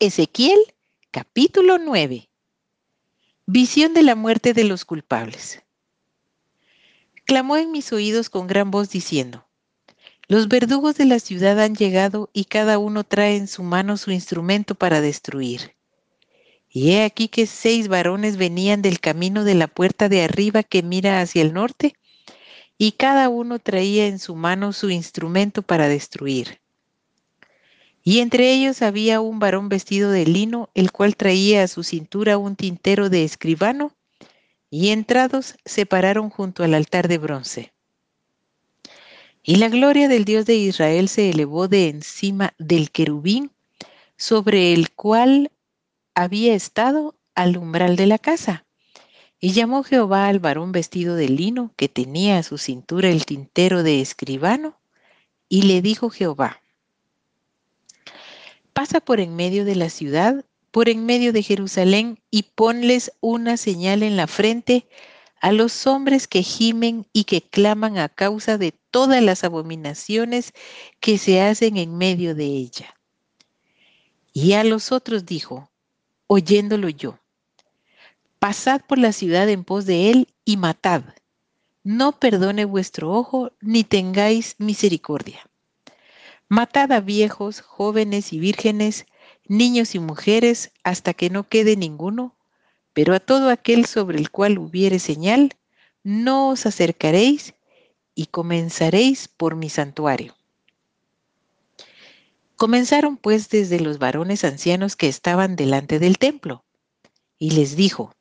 Ezequiel capítulo 9. Visión de la muerte de los culpables. Clamó en mis oídos con gran voz diciendo, Los verdugos de la ciudad han llegado y cada uno trae en su mano su instrumento para destruir. Y he aquí que seis varones venían del camino de la puerta de arriba que mira hacia el norte, y cada uno traía en su mano su instrumento para destruir. Y entre ellos había un varón vestido de lino, el cual traía a su cintura un tintero de escribano, y entrados se pararon junto al altar de bronce. Y la gloria del Dios de Israel se elevó de encima del querubín, sobre el cual había estado al umbral de la casa. Y llamó Jehová al varón vestido de lino, que tenía a su cintura el tintero de escribano, y le dijo Jehová, pasa por en medio de la ciudad, por en medio de Jerusalén, y ponles una señal en la frente a los hombres que gimen y que claman a causa de todas las abominaciones que se hacen en medio de ella. Y a los otros dijo, oyéndolo yo, pasad por la ciudad en pos de él y matad. No perdone vuestro ojo, ni tengáis misericordia. Matad a viejos, jóvenes y vírgenes, niños y mujeres, hasta que no quede ninguno, pero a todo aquel sobre el cual hubiere señal, no os acercaréis y comenzaréis por mi santuario. Comenzaron pues desde los varones ancianos que estaban delante del templo, y les dijo,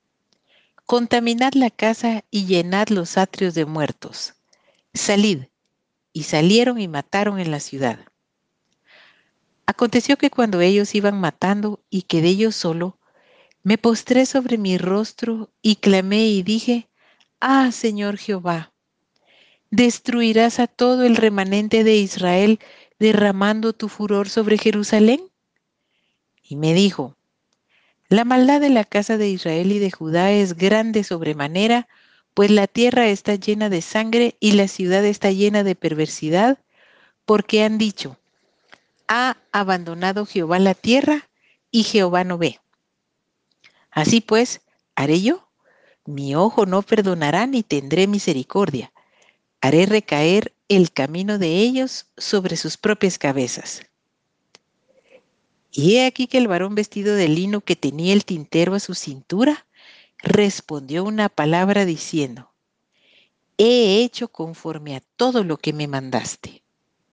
Contaminad la casa y llenad los atrios de muertos. Salid. Y salieron y mataron en la ciudad. Aconteció que cuando ellos iban matando y quedé yo solo, me postré sobre mi rostro y clamé y dije, Ah, Señor Jehová, ¿destruirás a todo el remanente de Israel derramando tu furor sobre Jerusalén? Y me dijo, La maldad de la casa de Israel y de Judá es grande sobremanera, pues la tierra está llena de sangre y la ciudad está llena de perversidad, porque han dicho, ha abandonado Jehová la tierra y Jehová no ve. Así pues, haré yo. Mi ojo no perdonará ni tendré misericordia. Haré recaer el camino de ellos sobre sus propias cabezas. Y he aquí que el varón vestido de lino que tenía el tintero a su cintura respondió una palabra diciendo, He hecho conforme a todo lo que me mandaste.